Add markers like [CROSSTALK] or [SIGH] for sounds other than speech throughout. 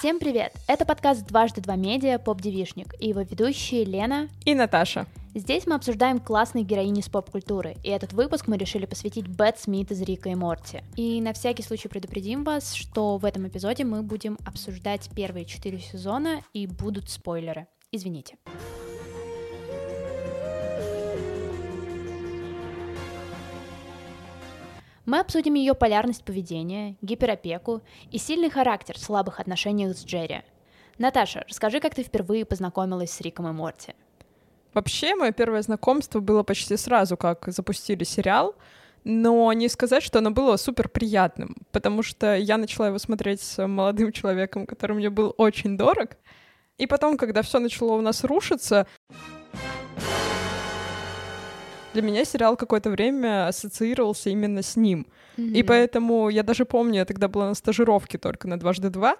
Всем привет! Это подкаст «Дважды два медиа» «Поп-девишник» и его ведущие Лена и Наташа. Здесь мы обсуждаем классные героини с поп-культуры, и этот выпуск мы решили посвятить Бет Смит из Рика и Морти. И на всякий случай предупредим вас, что в этом эпизоде мы будем обсуждать первые четыре сезона и будут спойлеры. Извините. Мы обсудим ее полярность поведения, гиперопеку и сильный характер в слабых отношениях с Джерри. Наташа, расскажи, как ты впервые познакомилась с Риком и Морти. Вообще, мое первое знакомство было почти сразу, как запустили сериал, но не сказать, что оно было супер приятным, потому что я начала его смотреть с молодым человеком, который мне был очень дорог, и потом, когда все начало у нас рушиться, для меня сериал какое-то время ассоциировался именно с ним. Mm-hmm. И поэтому я даже помню, я тогда была на стажировке только на дважды два.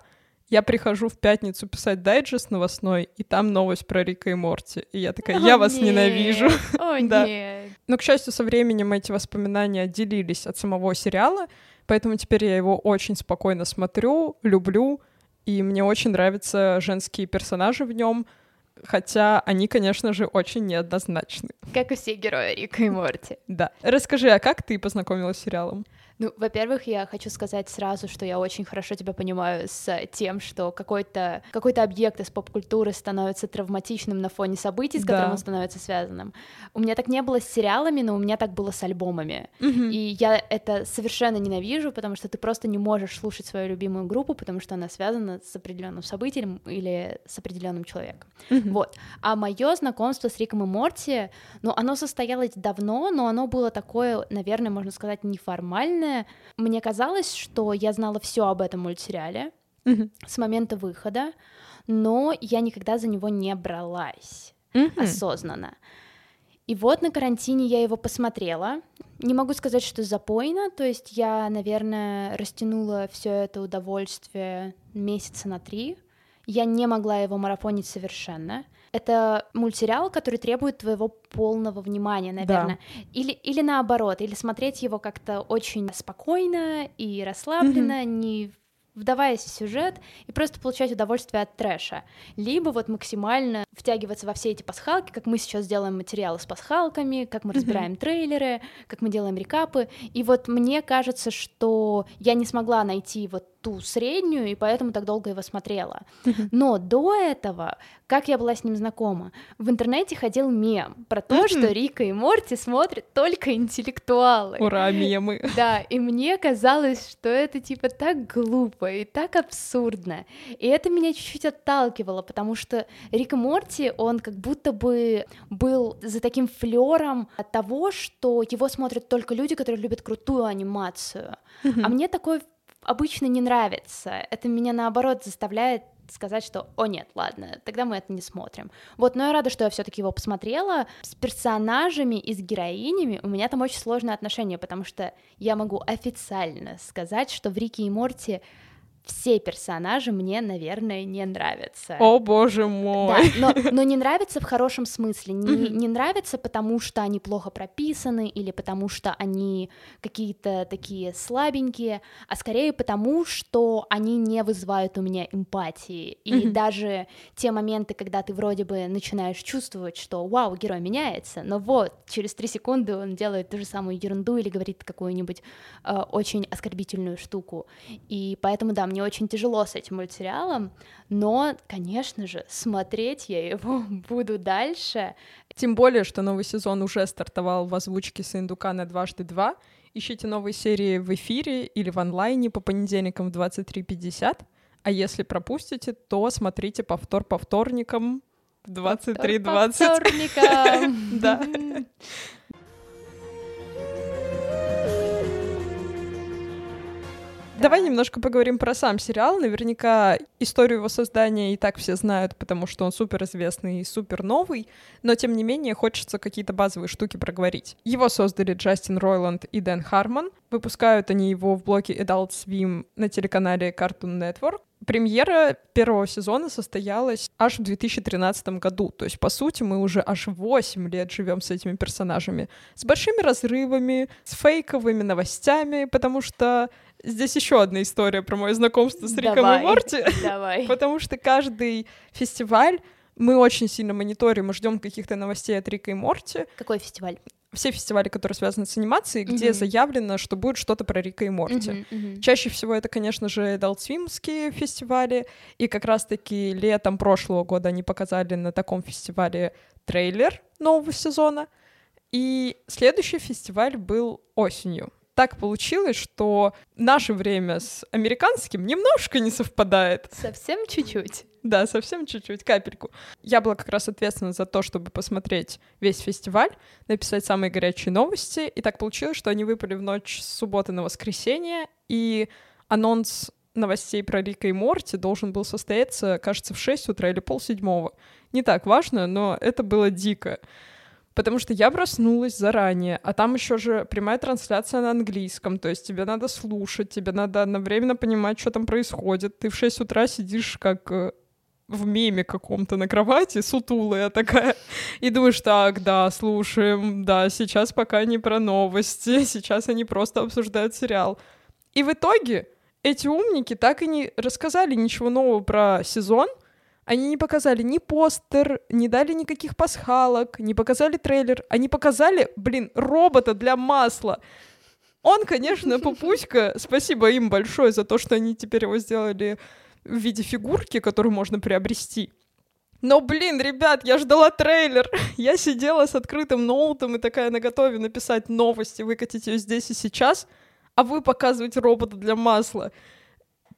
Я прихожу в пятницу писать дайджест новостной, и там новость про Рика и Морти. И я такая, я вас ненавижу. О, [LAUGHS] нет. Но, к счастью, со временем эти воспоминания отделились от самого сериала, поэтому теперь я его очень спокойно смотрю, люблю, и мне очень нравятся женские персонажи в нем — хотя они, конечно же, очень неоднозначны. Как и все герои Рика и Морти. Да. Расскажи, а как ты познакомилась с сериалом? Ну, во-первых, я хочу сказать сразу, что я очень хорошо тебя понимаю с тем, что какой-то какой объект из поп-культуры становится травматичным на фоне событий, с которым да. он становится связанным. У меня так не было с сериалами, но у меня так было с альбомами. Угу. И я это совершенно ненавижу, потому что ты просто не можешь слушать свою любимую группу, потому что она связана с определенным событием или с определенным человеком. Угу. Вот. А мое знакомство с Риком и Морти, ну, оно состоялось давно, но оно было такое, наверное, можно сказать, неформальное наверное, мне казалось, что я знала все об этом мультсериале mm-hmm. с момента выхода, но я никогда за него не бралась mm-hmm. осознанно. И вот на карантине я его посмотрела. Не могу сказать, что запойно, то есть я, наверное, растянула все это удовольствие месяца на три. Я не могла его марафонить совершенно. Это мультсериал, который требует твоего полного внимания, наверное. Да. Или, или наоборот, или смотреть его как-то очень спокойно и расслабленно, mm-hmm. не вдаваясь в сюжет и просто получать удовольствие от трэша. Либо вот максимально втягиваться во все эти пасхалки, как мы сейчас делаем материалы с пасхалками, как мы разбираем mm-hmm. трейлеры, как мы делаем рекапы. И вот мне кажется, что я не смогла найти вот ту среднюю, и поэтому так долго его смотрела. Но до этого, как я была с ним знакома, в интернете ходил мем про то, что Рика и Морти смотрят только интеллектуалы. Ура, мемы. [LAUGHS] Да, и мне казалось, что это типа так глупо и так абсурдно. И это меня чуть-чуть отталкивало, потому что Рик и Морти, он как будто бы был за таким флером того, что его смотрят только люди, которые любят крутую анимацию. А мне такой обычно не нравится. Это меня наоборот заставляет сказать, что «О нет, ладно, тогда мы это не смотрим». Вот, но я рада, что я все таки его посмотрела. С персонажами и с героинями у меня там очень сложные отношения, потому что я могу официально сказать, что в Рике и Морти все персонажи мне, наверное, не нравятся. О боже мой! Да, но, но не нравятся в хорошем смысле. Не, не нравятся, потому что они плохо прописаны или потому что они какие-то такие слабенькие, а скорее потому, что они не вызывают у меня эмпатии. И даже те моменты, когда ты вроде бы начинаешь чувствовать, что вау, герой меняется, но вот через три секунды он делает ту же самую ерунду или говорит какую-нибудь э, очень оскорбительную штуку. И поэтому, да, мне очень тяжело с этим мультсериалом, но, конечно же, смотреть я его [LAUGHS] буду дальше. Тем более, что новый сезон уже стартовал в озвучке Сындука на дважды два. Ищите новые серии в эфире или в онлайне по понедельникам в 23.50. А если пропустите, то смотрите повтор по вторникам в 23.20. По вторникам! Да. [LAUGHS] Давай немножко поговорим про сам сериал. Наверняка историю его создания и так все знают, потому что он супер известный и супер новый, но тем не менее хочется какие-то базовые штуки проговорить. Его создали Джастин Ройланд и Дэн Хармон. Выпускают они его в блоке Adult Swim на телеканале Cartoon Network. Премьера первого сезона состоялась аж в 2013 году. То есть, по сути, мы уже аж 8 лет живем с этими персонажами. С большими разрывами, с фейковыми новостями, потому что здесь еще одна история про мое знакомство с Риком Давай, и Морти. Давай. [LAUGHS] Потому что каждый фестиваль мы очень сильно мониторим и ждем каких-то новостей от Рика и Морти. Какой фестиваль? Все фестивали, которые связаны с анимацией, где Мгм. заявлено, что будет что-то про Рика и Морти. Мгм, мгм. Чаще всего это, конечно же, Adult фестивали, и как раз-таки летом прошлого года они показали на таком фестивале трейлер нового сезона, и следующий фестиваль был осенью. Так получилось, что наше время с американским немножко не совпадает. Совсем чуть-чуть. Да, совсем чуть-чуть, капельку. Я была как раз ответственна за то, чтобы посмотреть весь фестиваль, написать самые горячие новости, и так получилось, что они выпали в ночь с субботы на воскресенье, и анонс новостей про Рика и Морти должен был состояться, кажется, в 6 утра или полседьмого. Не так важно, но это было дико. Потому что я проснулась заранее, а там еще же прямая трансляция на английском, то есть тебе надо слушать, тебе надо одновременно понимать, что там происходит. Ты в 6 утра сидишь как э, в меме каком-то на кровати, сутулая такая, и думаешь, так, да, слушаем, да, сейчас пока не про новости, [LAUGHS] сейчас они просто обсуждают сериал. И в итоге эти умники так и не рассказали ничего нового про сезон, они не показали ни постер, не дали никаких пасхалок, не показали трейлер. Они показали, блин, робота для масла. Он, конечно, [LAUGHS] пупуська. Спасибо им большое за то, что они теперь его сделали в виде фигурки, которую можно приобрести. Но, блин, ребят, я ждала трейлер. [LAUGHS] Я сидела с открытым ноутом и такая наготове написать новости, выкатить ее здесь и сейчас, а вы показываете робота для масла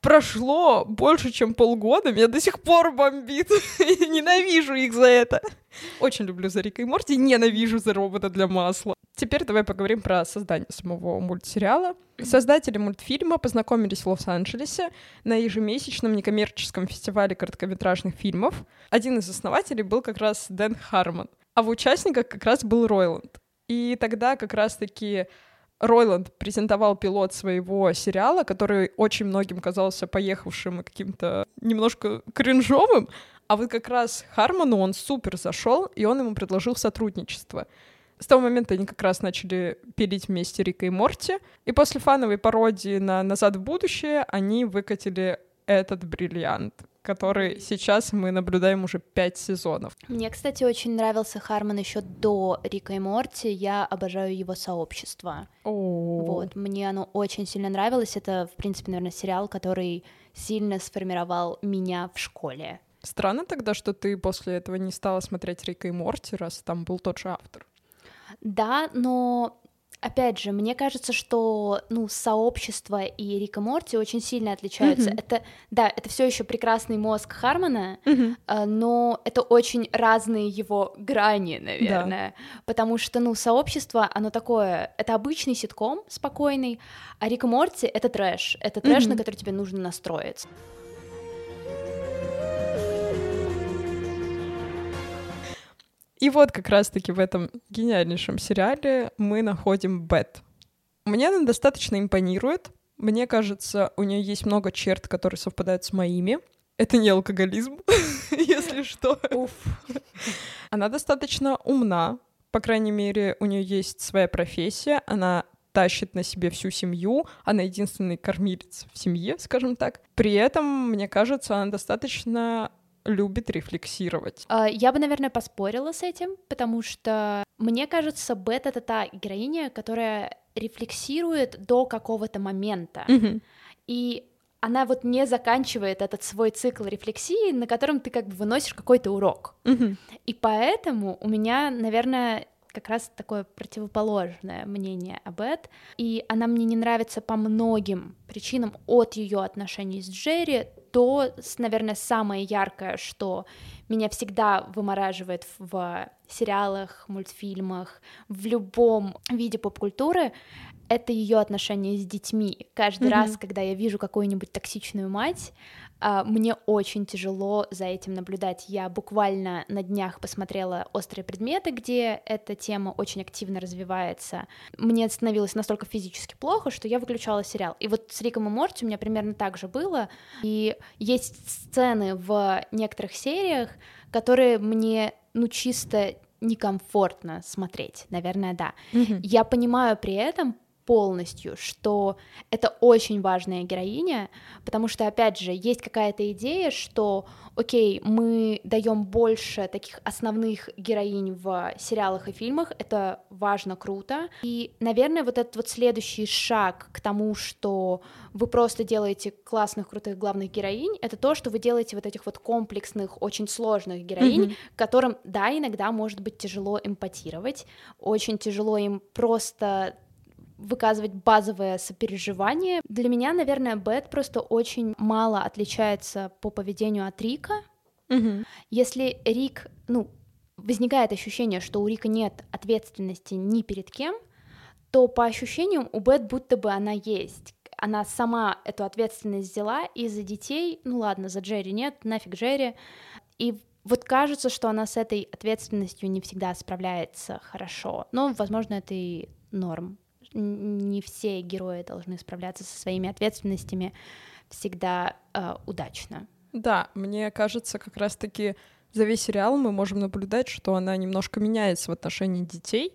прошло больше, чем полгода, меня до сих пор бомбит. [LAUGHS] Ненавижу их за это. Очень люблю за Рика и Морти, ненавижу за робота для масла. Теперь давай поговорим про создание самого мультсериала. Создатели мультфильма познакомились в Лос-Анджелесе на ежемесячном некоммерческом фестивале короткометражных фильмов. Один из основателей был как раз Дэн Хармон, а в участниках как раз был Ройланд. И тогда как раз-таки Ройланд презентовал пилот своего сериала, который очень многим казался поехавшим и каким-то немножко кринжовым, а вот как раз Хармону он супер зашел, и он ему предложил сотрудничество. С того момента они как раз начали пилить вместе Рика и Морти, и после фановой пародии на «Назад в будущее» они выкатили этот бриллиант, который сейчас мы наблюдаем уже пять сезонов. Мне, кстати, очень нравился Хармон еще до Рика и Морти. Я обожаю его сообщество. О, Вот, мне оно очень сильно нравилось. Это, в принципе, наверное, сериал, который сильно сформировал меня в школе. Странно тогда, что ты после этого не стала смотреть Рика и Морти, раз там был тот же автор. Да, но опять же, мне кажется, что ну сообщество и Рика Морти очень сильно отличаются. Мгм. Это да, это все еще прекрасный мозг Хармона, а, но это очень разные его грани, наверное, потому что ну сообщество, оно такое, это обычный ситком спокойный, а Рика Морти это трэш, это трэш, Мгм. на который тебе нужно настроиться. И вот как раз-таки в этом гениальнейшем сериале мы находим Бет. Мне она достаточно импонирует. Мне кажется, у нее есть много черт, которые совпадают с моими. Это не алкоголизм, [LAUGHS] если что. Уф. Она достаточно умна, по крайней мере, у нее есть своя профессия, она тащит на себе всю семью, она единственный кормилец в семье, скажем так. При этом, мне кажется, она достаточно любит рефлексировать. А, Я бы, наверное, поспорила с этим, потому что мне кажется, Бет это та героиня, которая рефлексирует до какого-то момента. И она вот не заканчивает этот свой цикл рефлексии, на котором ты как бы выносишь какой-то урок. И поэтому у меня, наверное, как раз такое противоположное мнение об Эд, и она мне не нравится по многим причинам от ее отношений с Джерри с- наверное, самое яркое, что меня всегда вымораживает в сериалах, мультфильмах, в любом виде поп-культуры, это ее отношения с детьми. Каждый mm-hmm. раз, когда я вижу какую-нибудь токсичную мать, мне очень тяжело за этим наблюдать. Я буквально на днях посмотрела «Острые предметы», где эта тема очень активно развивается. Мне становилось настолько физически плохо, что я выключала сериал. И вот с Риком и Морти у меня примерно так же было. И есть сцены в некоторых сериях, которые мне, ну, чисто некомфортно смотреть, наверное, да. Mm-hmm. Я понимаю при этом, полностью, что это очень важная героиня, потому что, опять же, есть какая-то идея, что, окей, мы даем больше таких основных героинь в сериалах и фильмах, это важно, круто, и, наверное, вот этот вот следующий шаг к тому, что вы просто делаете классных, крутых главных героинь, это то, что вы делаете вот этих вот комплексных, очень сложных героинь, mm-hmm. которым, да, иногда может быть тяжело эмпатировать, очень тяжело им просто выказывать базовое сопереживание. Для меня, наверное, Бет просто очень мало отличается по поведению от Рика. Угу. Если Рик, ну, возникает ощущение, что у Рика нет ответственности ни перед кем, то по ощущениям у Бет будто бы она есть. Она сама эту ответственность взяла, и за детей, ну ладно, за Джерри нет, нафиг Джерри. И вот кажется, что она с этой ответственностью не всегда справляется хорошо. Но, возможно, это и норм не все герои должны справляться со своими ответственностями всегда э, удачно. Да, мне кажется, как раз-таки за весь сериал мы можем наблюдать, что она немножко меняется в отношении детей.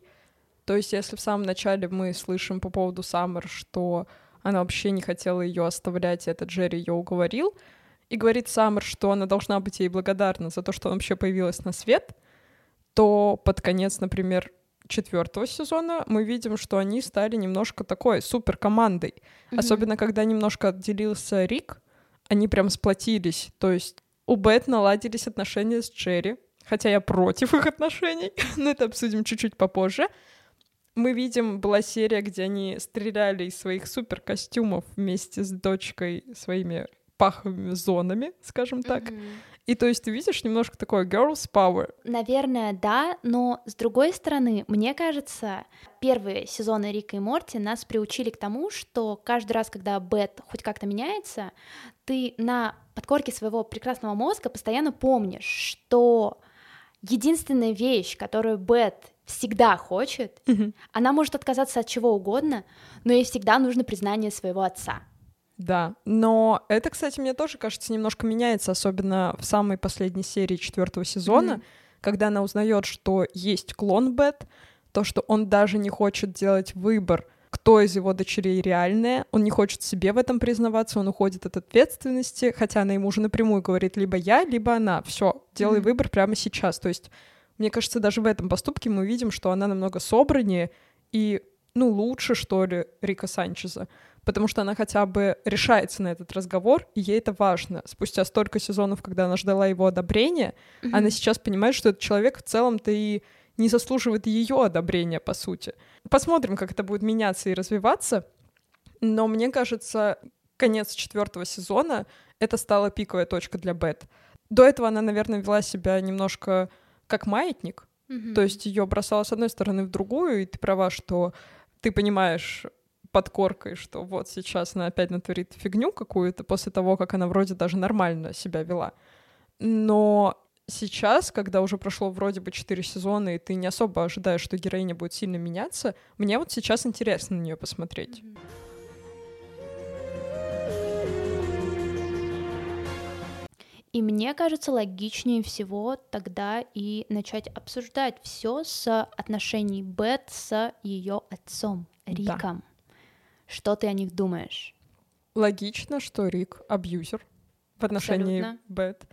То есть, если в самом начале мы слышим по поводу Саммер, что она вообще не хотела ее оставлять, и этот Джерри ее уговорил, и говорит Саммер, что она должна быть ей благодарна за то, что она вообще появилась на свет, то под конец, например, четвертого сезона мы видим, что они стали немножко такой супер командой. Mm-hmm. Особенно когда немножко отделился Рик, они прям сплотились. То есть у Бет наладились отношения с Джерри, хотя я против их отношений, [LAUGHS] но это обсудим чуть-чуть попозже. Мы видим, была серия, где они стреляли из своих супер костюмов вместе с дочкой своими паховыми зонами, скажем так. Mm-hmm. И то есть ты видишь немножко такое girls power. Наверное, да, но с другой стороны, мне кажется, первые сезоны Рика и Морти нас приучили к тому, что каждый раз, когда Бет хоть как-то меняется, ты на подкорке своего прекрасного мозга постоянно помнишь, что единственная вещь, которую Бет всегда хочет, mm-hmm. она может отказаться от чего угодно, но ей всегда нужно признание своего отца. Да, но это, кстати, мне тоже кажется немножко меняется, особенно в самой последней серии четвертого сезона, mm-hmm. когда она узнает, что есть клон Бет, то, что он даже не хочет делать выбор, кто из его дочерей реальная, он не хочет себе в этом признаваться, он уходит от ответственности, хотя она ему уже напрямую говорит либо я, либо она, все, делай mm-hmm. выбор прямо сейчас. То есть, мне кажется, даже в этом поступке мы видим, что она намного собраннее и, ну, лучше, что ли, Рика Санчеза потому что она хотя бы решается на этот разговор, и ей это важно. Спустя столько сезонов, когда она ждала его одобрения, mm-hmm. она сейчас понимает, что этот человек в целом-то и не заслуживает ее одобрения, по сути. Посмотрим, как это будет меняться и развиваться. Но мне кажется, конец четвертого сезона это стала пиковая точка для Бет. До этого она, наверное, вела себя немножко как маятник. Mm-hmm. То есть ее бросала с одной стороны в другую, и ты права, что ты понимаешь, подкоркой, что вот сейчас она опять натворит фигню какую-то после того, как она вроде даже нормально себя вела. Но сейчас, когда уже прошло вроде бы четыре сезона, и ты не особо ожидаешь, что героиня будет сильно меняться, мне вот сейчас интересно на нее посмотреть. И мне кажется, логичнее всего тогда и начать обсуждать все с отношений Бет с ее отцом Риком. Да. Что ты о них думаешь? Логично, что Рик абьюзер в отношении Абсолютно. Бет.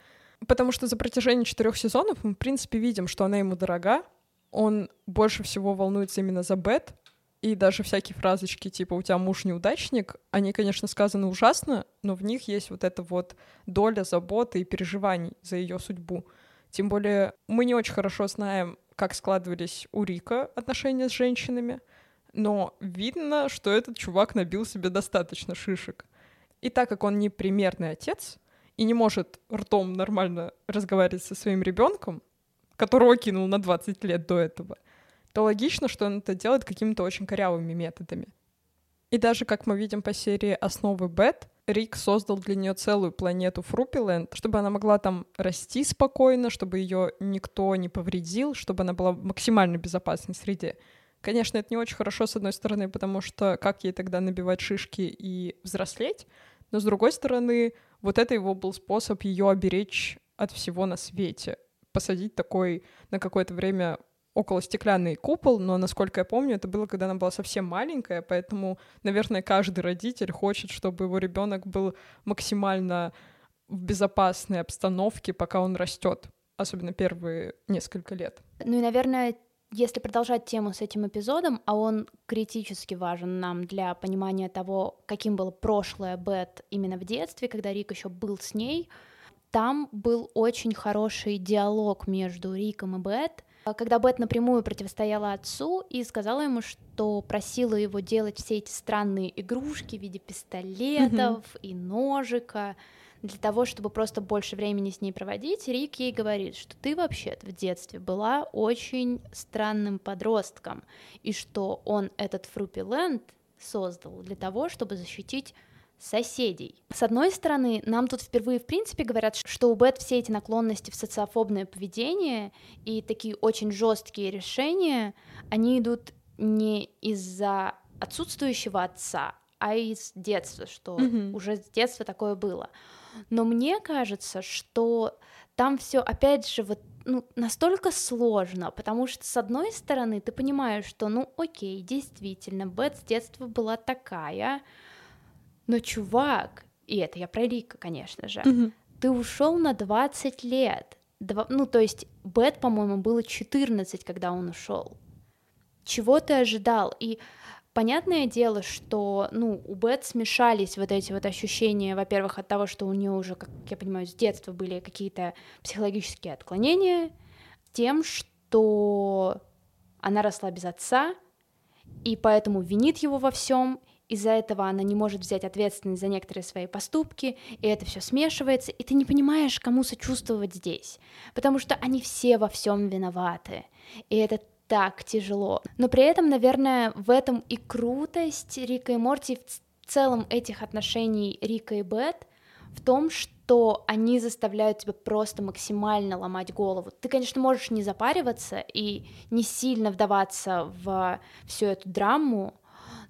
Потому что за протяжении четырех сезонов мы, в принципе, видим, что она ему дорога. Он больше всего волнуется именно за Бет. И даже всякие фразочки типа «у тебя муж неудачник», они, конечно, сказаны ужасно, но в них есть вот эта вот доля заботы и переживаний за ее судьбу. Тем более мы не очень хорошо знаем, как складывались у Рика отношения с женщинами — но видно, что этот чувак набил себе достаточно шишек. И так как он не примерный отец и не может ртом нормально разговаривать со своим ребенком, которого кинул на 20 лет до этого, то логично, что он это делает какими-то очень корявыми методами. И даже, как мы видим по серии «Основы Бет», Рик создал для нее целую планету Фрупиленд, чтобы она могла там расти спокойно, чтобы ее никто не повредил, чтобы она была в максимально безопасной среде. Конечно, это не очень хорошо, с одной стороны, потому что как ей тогда набивать шишки и взрослеть, но с другой стороны, вот это его был способ ее оберечь от всего на свете. Посадить такой на какое-то время около стеклянный купол, но, насколько я помню, это было, когда она была совсем маленькая, поэтому, наверное, каждый родитель хочет, чтобы его ребенок был максимально в безопасной обстановке, пока он растет, особенно первые несколько лет. Ну и, наверное, если продолжать тему с этим эпизодом, а он критически важен нам для понимания того, каким было прошлое Бет именно в детстве, когда Рик еще был с ней, там был очень хороший диалог между Риком и Бет, когда Бет напрямую противостояла отцу и сказала ему, что просила его делать все эти странные игрушки в виде пистолетов mm-hmm. и ножика, для того, чтобы просто больше времени с ней проводить, Рик ей говорит, что ты вообще-то в детстве была очень странным подростком, и что он этот Фрупиленд создал для того, чтобы защитить соседей. С одной стороны, нам тут впервые в принципе говорят, что у Бет все эти наклонности в социофобное поведение и такие очень жесткие решения, они идут не из-за отсутствующего отца, а из детства, что mm-hmm. уже с детства такое было. Но мне кажется, что там все опять же вот ну, настолько сложно, потому что, с одной стороны, ты понимаешь, что, ну, окей, действительно, Бет с детства была такая, но, чувак, и это я про Рика, конечно же, mm-hmm. ты ушел на 20 лет. Два, ну, то есть, Бет, по-моему, было 14, когда он ушел. Чего ты ожидал? И Понятное дело, что, ну, у Бет смешались вот эти вот ощущения, во-первых, от того, что у нее уже, как я понимаю, с детства были какие-то психологические отклонения, тем, что она росла без отца, и поэтому винит его во всем, из-за этого она не может взять ответственность за некоторые свои поступки, и это все смешивается, и ты не понимаешь, кому сочувствовать здесь, потому что они все во всем виноваты, и это так тяжело. Но при этом, наверное, в этом и крутость Рика и Морти в целом этих отношений Рика и Бет в том, что они заставляют тебя просто максимально ломать голову. Ты, конечно, можешь не запариваться и не сильно вдаваться в всю эту драму,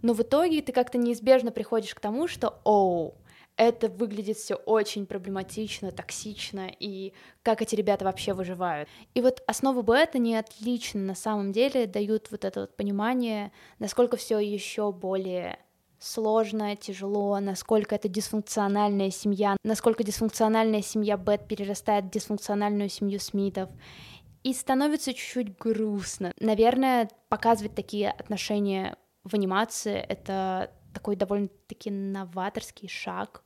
но в итоге ты как-то неизбежно приходишь к тому, что, оу, это выглядит все очень проблематично, токсично, и как эти ребята вообще выживают. И вот основы бета не отлично на самом деле дают вот это вот понимание, насколько все еще более сложно, тяжело, насколько это дисфункциональная семья, насколько дисфункциональная семья Бет перерастает в дисфункциональную семью Смитов. И становится чуть-чуть грустно. Наверное, показывать такие отношения в анимации — это такой довольно-таки новаторский шаг,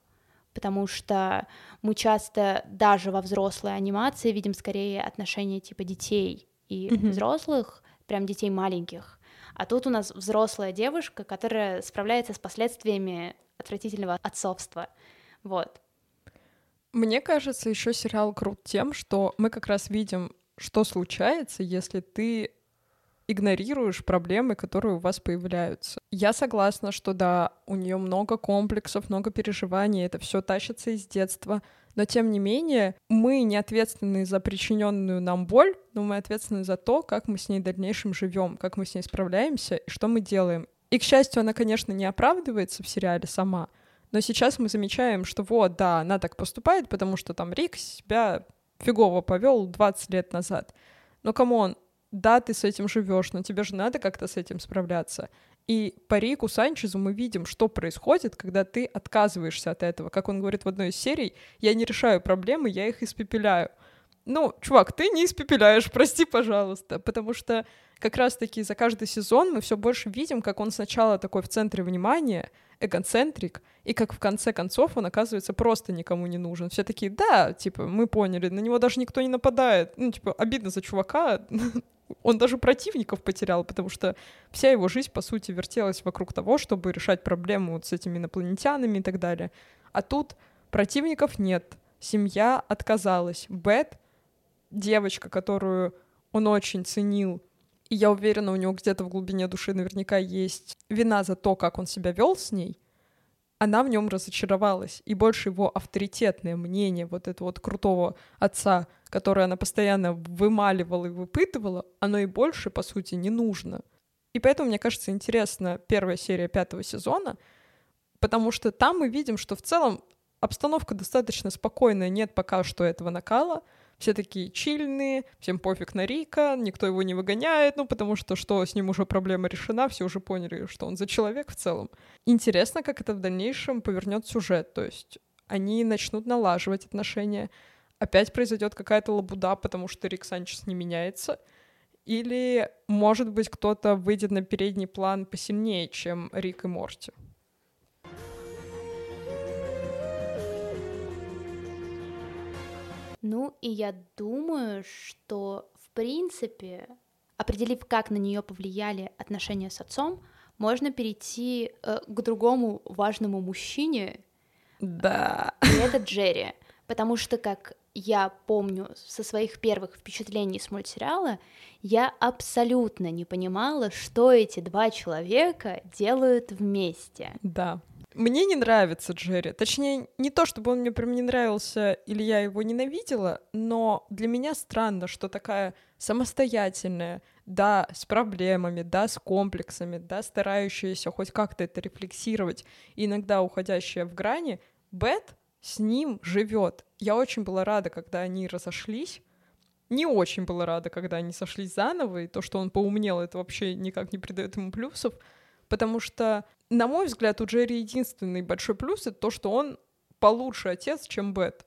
потому что мы часто даже во взрослой анимации видим скорее отношения типа детей и mm-hmm. взрослых, прям детей маленьких. А тут у нас взрослая девушка, которая справляется с последствиями отвратительного отцовства. Вот. Мне кажется, еще сериал крут тем, что мы как раз видим, что случается, если ты игнорируешь проблемы, которые у вас появляются. Я согласна, что да, у нее много комплексов, много переживаний, это все тащится из детства, но тем не менее мы не ответственны за причиненную нам боль, но мы ответственны за то, как мы с ней в дальнейшем живем, как мы с ней справляемся и что мы делаем. И, к счастью, она, конечно, не оправдывается в сериале сама, но сейчас мы замечаем, что вот, да, она так поступает, потому что там Рик себя фигово повел 20 лет назад. Но, come on, да, ты с этим живешь, но тебе же надо как-то с этим справляться. И по Рику Санчезу мы видим, что происходит, когда ты отказываешься от этого. Как он говорит в одной из серий, я не решаю проблемы, я их испепеляю. Ну, чувак, ты не испепеляешь, прости, пожалуйста, потому что как раз-таки за каждый сезон мы все больше видим, как он сначала такой в центре внимания, эгоцентрик, и как в конце концов он оказывается просто никому не нужен. Все такие, да, типа, мы поняли, на него даже никто не нападает. Ну, типа, обидно за чувака, [LAUGHS] он даже противников потерял, потому что вся его жизнь, по сути, вертелась вокруг того, чтобы решать проблему вот с этими инопланетянами и так далее. А тут противников нет, семья отказалась. Бет, девочка, которую он очень ценил и я уверена, у него где-то в глубине души наверняка есть вина за то, как он себя вел с ней, она в нем разочаровалась, и больше его авторитетное мнение вот этого вот крутого отца, которое она постоянно вымаливала и выпытывала, оно и больше, по сути, не нужно. И поэтому, мне кажется, интересна первая серия пятого сезона, потому что там мы видим, что в целом обстановка достаточно спокойная, нет пока что этого накала, все такие чильные, всем пофиг на Рика, никто его не выгоняет, ну, потому что что, с ним уже проблема решена, все уже поняли, что он за человек в целом. Интересно, как это в дальнейшем повернет сюжет, то есть они начнут налаживать отношения, опять произойдет какая-то лабуда, потому что Рик Санчес не меняется, или, может быть, кто-то выйдет на передний план посильнее, чем Рик и Морти. Ну, и я думаю, что, в принципе, определив, как на нее повлияли отношения с отцом, можно перейти э, к другому важному мужчине. Да. И это Джерри. Потому что, как я помню со своих первых впечатлений с мультсериала, я абсолютно не понимала, что эти два человека делают вместе. Да. Мне не нравится Джерри. Точнее, не то, чтобы он мне прям не нравился или я его ненавидела, но для меня странно, что такая самостоятельная, да, с проблемами, да, с комплексами, да, старающаяся хоть как-то это рефлексировать, иногда уходящая в грани, Бет с ним живет. Я очень была рада, когда они разошлись. Не очень была рада, когда они сошлись заново, и то, что он поумнел, это вообще никак не придает ему плюсов, потому что на мой взгляд, у Джерри единственный большой плюс — это то, что он получше отец, чем Бет.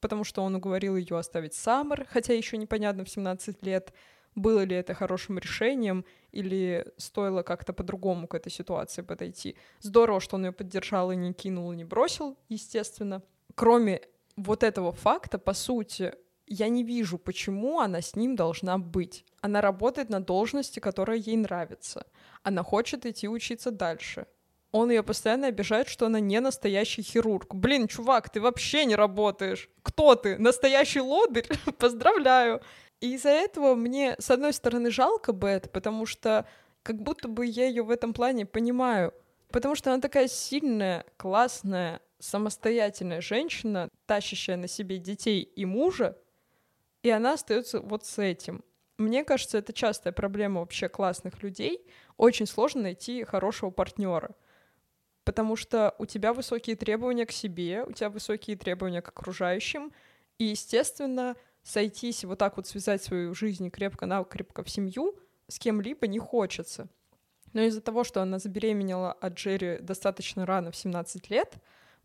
Потому что он уговорил ее оставить Саммер, хотя еще непонятно в 17 лет, было ли это хорошим решением или стоило как-то по-другому к этой ситуации подойти. Здорово, что он ее поддержал и не кинул, и не бросил, естественно. Кроме вот этого факта, по сути, я не вижу, почему она с ним должна быть. Она работает на должности, которая ей нравится. Она хочет идти учиться дальше он ее постоянно обижает, что она не настоящий хирург. Блин, чувак, ты вообще не работаешь. Кто ты? Настоящий лодырь? [LAUGHS] Поздравляю. И из-за этого мне, с одной стороны, жалко Бет, потому что как будто бы я ее в этом плане понимаю. Потому что она такая сильная, классная, самостоятельная женщина, тащащая на себе детей и мужа, и она остается вот с этим. Мне кажется, это частая проблема вообще классных людей. Очень сложно найти хорошего партнера потому что у тебя высокие требования к себе, у тебя высокие требования к окружающим, и, естественно, сойтись, вот так вот связать свою жизнь крепко-накрепко в семью с кем-либо не хочется. Но из-за того, что она забеременела от Джерри достаточно рано, в 17 лет,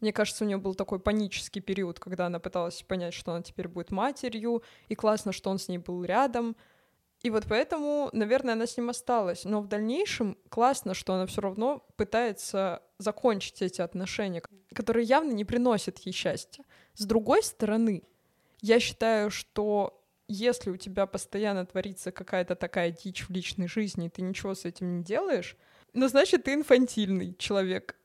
мне кажется, у нее был такой панический период, когда она пыталась понять, что она теперь будет матерью, и классно, что он с ней был рядом — и вот поэтому, наверное, она с ним осталась. Но в дальнейшем классно, что она все равно пытается закончить эти отношения, которые явно не приносят ей счастья. С другой стороны, я считаю, что если у тебя постоянно творится какая-то такая дичь в личной жизни, и ты ничего с этим не делаешь, ну, значит, ты инфантильный человек.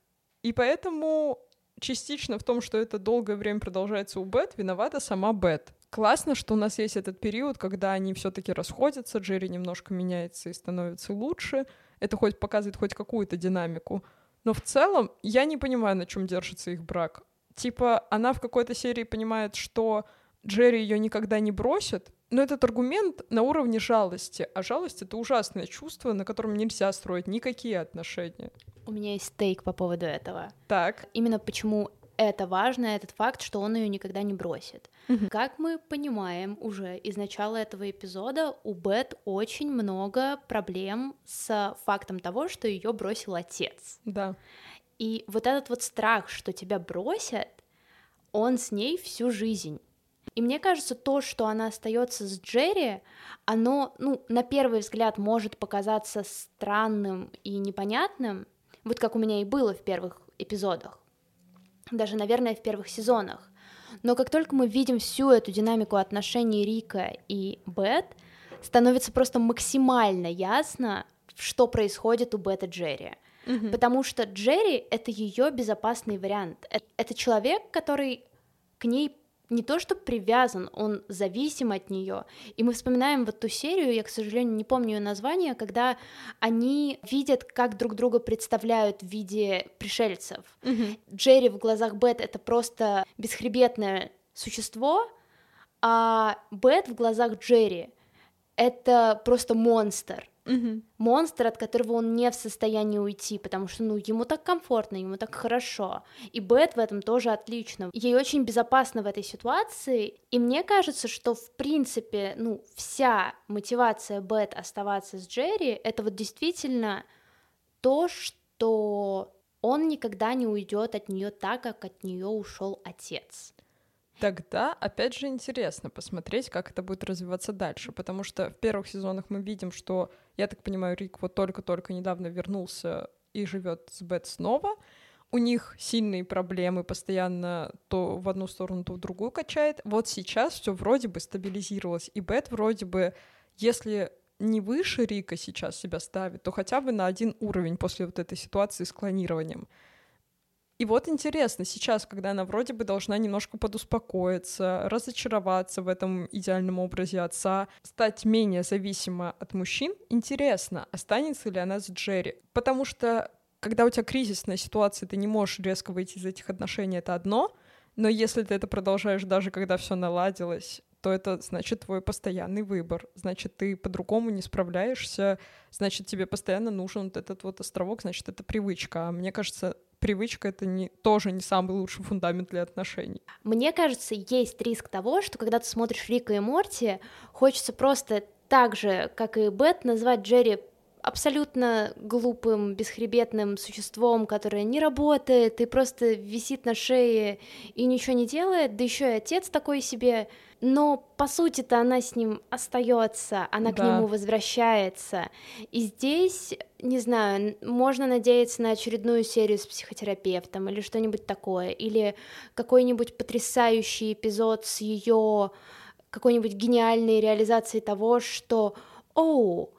И поэтому частично в том, что это долгое время продолжается у Бет, виновата сама Бет. Классно, что у нас есть этот период, когда они все-таки расходятся, Джерри немножко меняется и становится лучше. Это хоть показывает хоть какую-то динамику. Но в целом я не понимаю, на чем держится их брак. Типа, она в какой-то серии понимает, что Джерри ее никогда не бросит, но этот аргумент на уровне жалости. А жалость — это ужасное чувство, на котором нельзя строить никакие отношения. У меня есть стейк по поводу этого. Так. Именно почему это важно, этот факт, что он ее никогда не бросит. Угу. Как мы понимаем уже из начала этого эпизода, у Бет очень много проблем с фактом того, что ее бросил отец. Да. И вот этот вот страх, что тебя бросят, он с ней всю жизнь. И мне кажется, то, что она остается с Джерри, оно, ну, на первый взгляд может показаться странным и непонятным, вот как у меня и было в первых эпизодах даже, наверное, в первых сезонах. Но как только мы видим всю эту динамику отношений Рика и Бет, становится просто максимально ясно, что происходит у Бет и Джерри. Mm-hmm. Потому что Джерри — это ее безопасный вариант. Это человек, который к ней не то что привязан, он зависим от нее. И мы вспоминаем вот ту серию, я, к сожалению, не помню ее название, когда они видят, как друг друга представляют в виде пришельцев. Мгм. Джерри в глазах Бет это просто бесхребетное существо, а Бет в глазах Джерри это просто монстр. Мгм. Монстр, от которого он не в состоянии уйти, потому что, ну, ему так комфортно, ему так хорошо. И Бет в этом тоже отлично. Ей очень безопасно в этой ситуации, и мне кажется, что, в принципе, ну, вся мотивация Бет оставаться с Джерри, это вот действительно то, что он никогда не уйдет от нее так, как от нее ушел отец. Тогда, опять же, интересно посмотреть, как это будет развиваться дальше, потому что в первых сезонах мы видим, что, я так понимаю, Рик вот только-только недавно вернулся и живет с Бет снова. У них сильные проблемы, постоянно то в одну сторону, то в другую качает. Вот сейчас все вроде бы стабилизировалось, и Бет вроде бы, если не выше Рика сейчас себя ставит, то хотя бы на один уровень после вот этой ситуации с клонированием. И вот интересно, сейчас, когда она вроде бы должна немножко подуспокоиться, разочароваться в этом идеальном образе отца, стать менее зависима от мужчин, интересно, останется ли она с Джерри. Потому что, когда у тебя кризисная ситуация, ты не можешь резко выйти из этих отношений, это одно, но если ты это продолжаешь даже когда все наладилось, то это значит твой постоянный выбор. Значит, ты по-другому не справляешься, значит, тебе постоянно нужен вот этот вот островок, значит, это привычка. А мне кажется, привычка — это не, тоже не самый лучший фундамент для отношений. Мне кажется, есть риск того, что когда ты смотришь Рика и Морти, хочется просто так же, как и Бет, назвать Джерри абсолютно глупым, бесхребетным существом, которое не работает и просто висит на шее и ничего не делает, да еще и отец такой себе. Но по сути-то она с ним остается, она к Да. нему возвращается. И здесь, не знаю, можно надеяться на очередную серию с психотерапевтом или что-нибудь такое, или какой-нибудь потрясающий эпизод с ее какой-нибудь гениальной реализацией того, что, оу,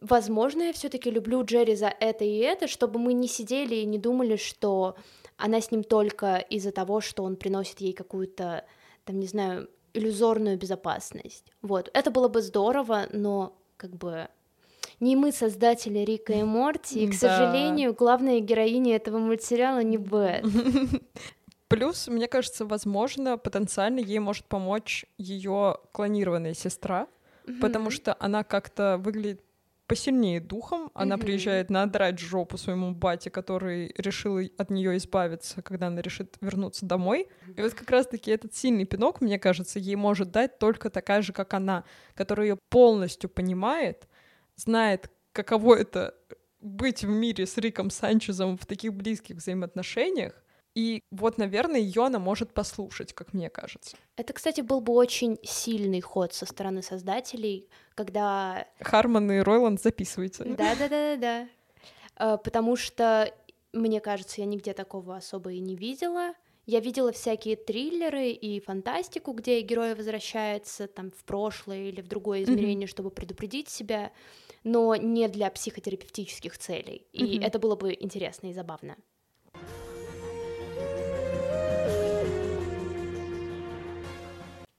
возможно, я все-таки люблю Джерри за это и это, чтобы мы не сидели и не думали, что она с ним только из-за того, что он приносит ей какую-то, там, не знаю, иллюзорную безопасность. Вот, это было бы здорово, но как бы не мы создатели Рика и Морти, и, к Да. сожалению, главная героиня этого мультсериала не Бет. [LAUGHS] Плюс, мне кажется, возможно, потенциально ей может помочь ее клонированная сестра, потому что она как-то выглядит посильнее духом. Она Мгм. приезжает надрать жопу своему бате, который решил от нее избавиться, когда она решит вернуться домой. И вот как раз-таки этот сильный пинок, мне кажется, ей может дать только такая же, как она, которая ее полностью понимает, знает, каково это быть в мире с Риком Санчезом в таких близких взаимоотношениях. И вот, наверное, ее она может послушать, как мне кажется. Это, кстати, был бы очень сильный ход со стороны создателей, когда Харман и Ройланд записывайте. Да-да-да-да. Э, Потому что, мне кажется, я нигде такого особо и не видела. Я видела всякие триллеры и фантастику, где герой возвращается там в прошлое или в другое измерение, чтобы предупредить себя, но не для психотерапевтических целей. И Мгм. это было бы интересно и забавно.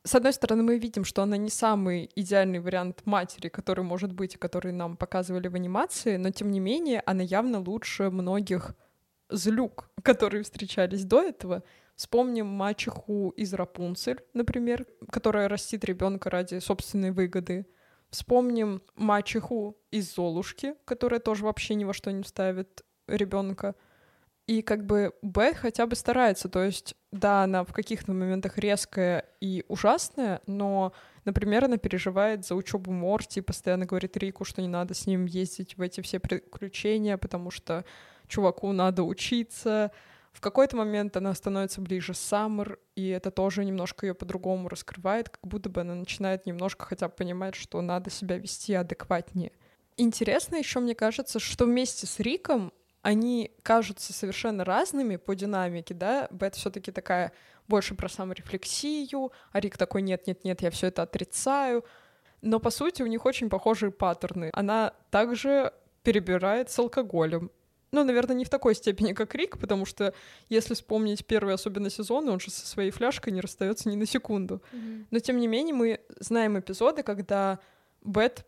С одной стороны, мы видим, что она не самый идеальный вариант матери, который может быть, и который нам показывали в анимации, но тем не менее она явно лучше многих злюк, которые встречались до этого. Вспомним мачеху из Рапунцель, например, которая растит ребенка ради собственной выгоды. Вспомним мачеху из Золушки, которая тоже вообще ни во что не ставит ребенка. И как бы Бет хотя бы старается, то есть, да, она в каких-то моментах резкая и ужасная, но, например, она переживает за учебу Морти, постоянно говорит Рику, что не надо с ним ездить в эти все приключения, потому что чуваку надо учиться. В какой-то момент она становится ближе Саммер, и это тоже немножко ее по-другому раскрывает, как будто бы она начинает немножко хотя бы понимать, что надо себя вести адекватнее. Интересно еще, мне кажется, что вместе с Риком они кажутся совершенно разными по динамике, да, Бет все таки такая больше про саморефлексию, а Рик такой нет-нет-нет, я все это отрицаю. Но, по сути, у них очень похожие паттерны. Она также перебирает с алкоголем. Ну, наверное, не в такой степени, как Рик, потому что если вспомнить первый, особенно сезон, он же со своей фляжкой не расстается ни на секунду. Мгм. Но тем не менее мы знаем эпизоды, когда Бет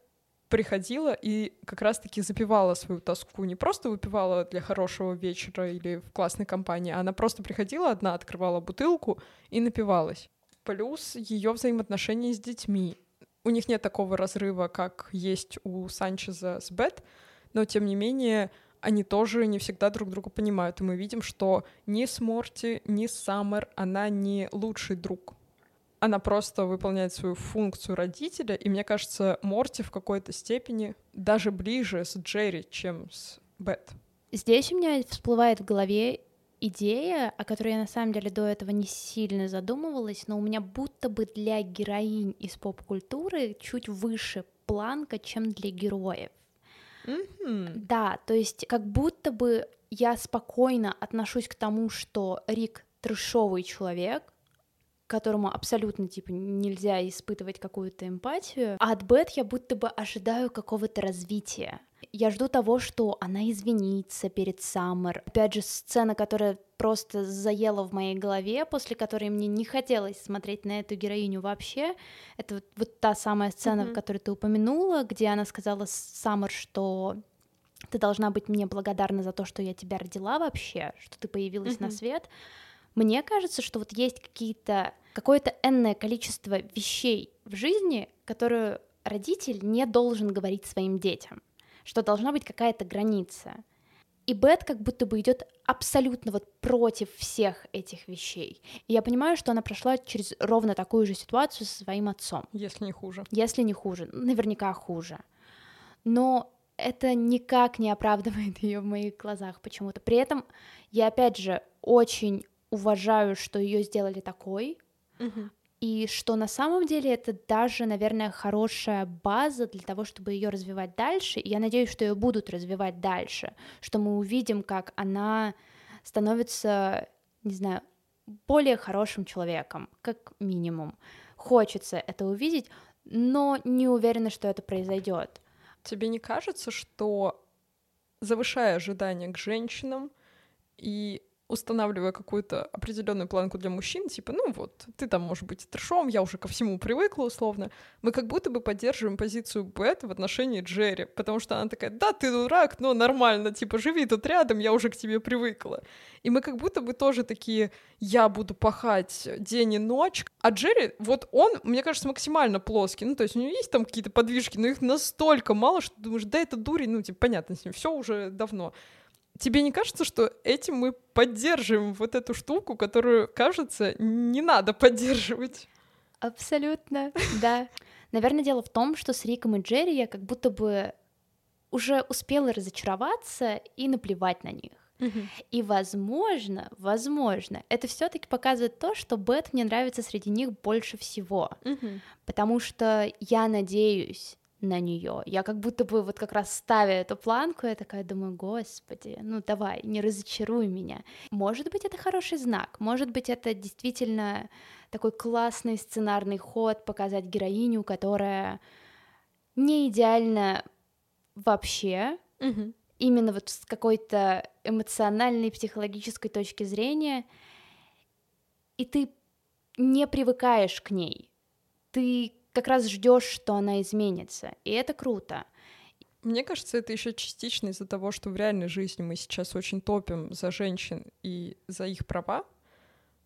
приходила и как раз-таки запивала свою тоску. Не просто выпивала для хорошего вечера или в классной компании, а она просто приходила одна, открывала бутылку и напивалась. Плюс ее взаимоотношения с детьми. У них нет такого разрыва, как есть у Санчеза с Бет, но тем не менее они тоже не всегда друг друга понимают. И мы видим, что ни с Морти, ни с Саммер она не лучший друг она просто выполняет свою функцию родителя, и мне кажется, Морти в какой-то степени даже ближе с Джерри, чем с Бет. Здесь у меня всплывает в голове идея, о которой я на самом деле до этого не сильно задумывалась, но у меня будто бы для героинь из поп-культуры чуть выше планка, чем для героев. Мгм. Да, то есть как будто бы я спокойно отношусь к тому, что Рик трешовый человек, которому абсолютно типа нельзя испытывать какую-то эмпатию, а от Бет я будто бы ожидаю какого-то развития. Я жду того, что она извинится перед Саммер. Опять же, сцена, которая просто заела в моей голове, после которой мне не хотелось смотреть на эту героиню вообще. Это вот, вот та самая сцена, Мгм. которую ты упомянула, где она сказала Саммер, что ты должна быть мне благодарна за то, что я тебя родила вообще, что ты появилась на Мгм. свет. Мне кажется, что вот есть какие-то какое-то энное количество вещей в жизни, которые родитель не должен говорить своим детям, что должна быть какая-то граница. И Бет как будто бы идет абсолютно вот против всех этих вещей. И я понимаю, что она прошла через ровно такую же ситуацию со своим отцом Если не хуже. если не хуже, наверняка хуже. Но это никак не оправдывает [LAUGHS] ее в моих глазах почему-то. При этом я опять же очень уважаю, что ее сделали такой, и что на самом деле это даже, наверное, хорошая база для того, чтобы ее развивать дальше. И я надеюсь, что ее будут развивать дальше, что мы увидим, как она становится, не знаю, более хорошим человеком, как минимум. Хочется это увидеть, но не уверена, что это произойдет. Тебе не кажется, что завышая ожидания к женщинам и устанавливая какую-то определенную планку для мужчин, типа, ну вот, ты там, может быть, трешом, я уже ко всему привыкла, условно, мы как будто бы поддерживаем позицию Бет в отношении Джерри, потому что она такая, да, ты дурак, но нормально, типа, живи тут рядом, я уже к тебе привыкла. И мы как будто бы тоже такие, я буду пахать день и ночь, а Джерри, вот он, мне кажется, максимально плоский, ну, то есть у него есть там какие-то подвижки, но их настолько мало, что думаешь, да, это дурень, ну, типа, понятно с ним, все уже давно. Тебе не кажется, что этим мы поддерживаем вот эту штуку, которую, кажется, не надо поддерживать? Абсолютно, да. Наверное, дело в том, что с Риком и Джерри я как будто бы уже успела разочароваться и наплевать на них. И, возможно, возможно, это все-таки показывает то, что Бет мне нравится среди них больше всего. Потому что я надеюсь на нее. Я как будто бы вот как раз ставя эту планку, я такая думаю, господи, ну давай, не разочаруй меня. Может быть, это хороший знак, может быть, это действительно такой классный сценарный ход показать героиню, которая не идеальна вообще, именно вот с какой-то эмоциональной, психологической точки зрения, и ты не привыкаешь к ней. Ты как раз ждешь, что она изменится, и это круто. Мне кажется, это еще частично из-за того, что в реальной жизни мы сейчас очень топим за женщин и за их права,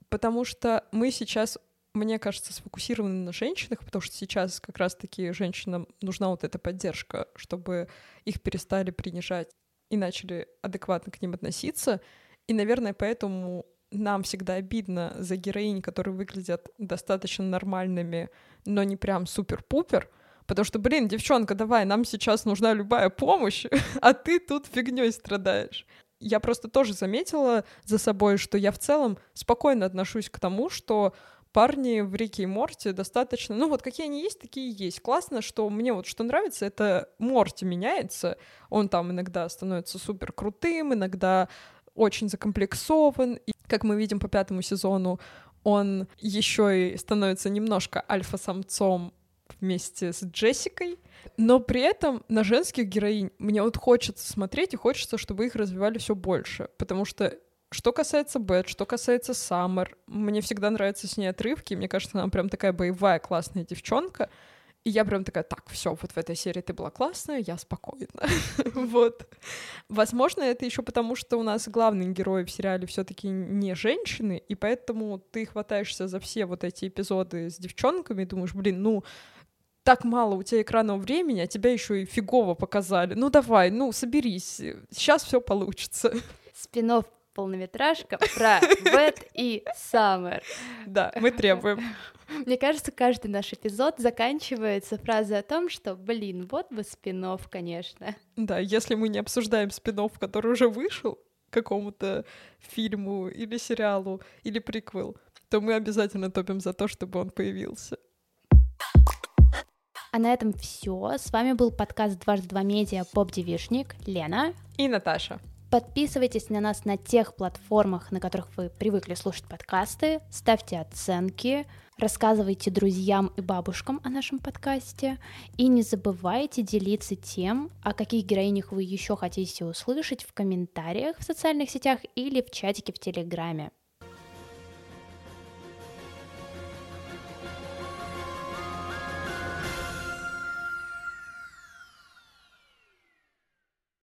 потому что мы сейчас, мне кажется, сфокусированы на женщинах, потому что сейчас как раз-таки женщинам нужна вот эта поддержка, чтобы их перестали принижать и начали адекватно к ним относиться. И, наверное, поэтому нам всегда обидно за героинь, которые выглядят достаточно нормальными, но не прям супер-пупер, потому что, блин, девчонка, давай, нам сейчас нужна любая помощь, [LAUGHS] а ты тут фигней страдаешь. Я просто тоже заметила за собой, что я в целом спокойно отношусь к тому, что парни в Рике и Морте достаточно... Ну вот какие они есть, такие и есть. Классно, что мне вот что нравится, это Морти меняется. Он там иногда становится супер крутым, иногда очень закомплексован. И, как мы видим по пятому сезону, он еще и становится немножко альфа-самцом вместе с Джессикой, но при этом на женских героинь мне вот хочется смотреть и хочется, чтобы их развивали все больше, потому что что касается Бет, что касается Саммер, мне всегда нравятся с ней отрывки, мне кажется, она прям такая боевая, классная девчонка, и я прям такая, так, все, вот в этой серии ты была классная, я спокойна. [LAUGHS] вот. Возможно, это еще потому, что у нас главные герои в сериале все-таки не женщины, и поэтому ты хватаешься за все вот эти эпизоды с девчонками и думаешь, блин, ну, так мало у тебя экранного времени, а тебя еще и фигово показали. Ну давай, ну соберись, сейчас все получится. [LAUGHS] Спинов полнометражка про Бет и Саммер. Да, мы требуем. [LAUGHS] Мне кажется, каждый наш эпизод заканчивается фразой о том, что, блин, вот бы спинов, конечно. Да, если мы не обсуждаем спинов, который уже вышел какому-то фильму или сериалу или приквел, то мы обязательно топим за то, чтобы он появился. А на этом все. С вами был подкаст «Дважды два медиа» Поп Девишник, Лена и Наташа. Подписывайтесь на нас на тех платформах, на которых вы привыкли слушать подкасты, ставьте оценки, рассказывайте друзьям и бабушкам о нашем подкасте, и не забывайте делиться тем, о каких героинях вы еще хотите услышать в комментариях в социальных сетях или в чатике в Телеграме.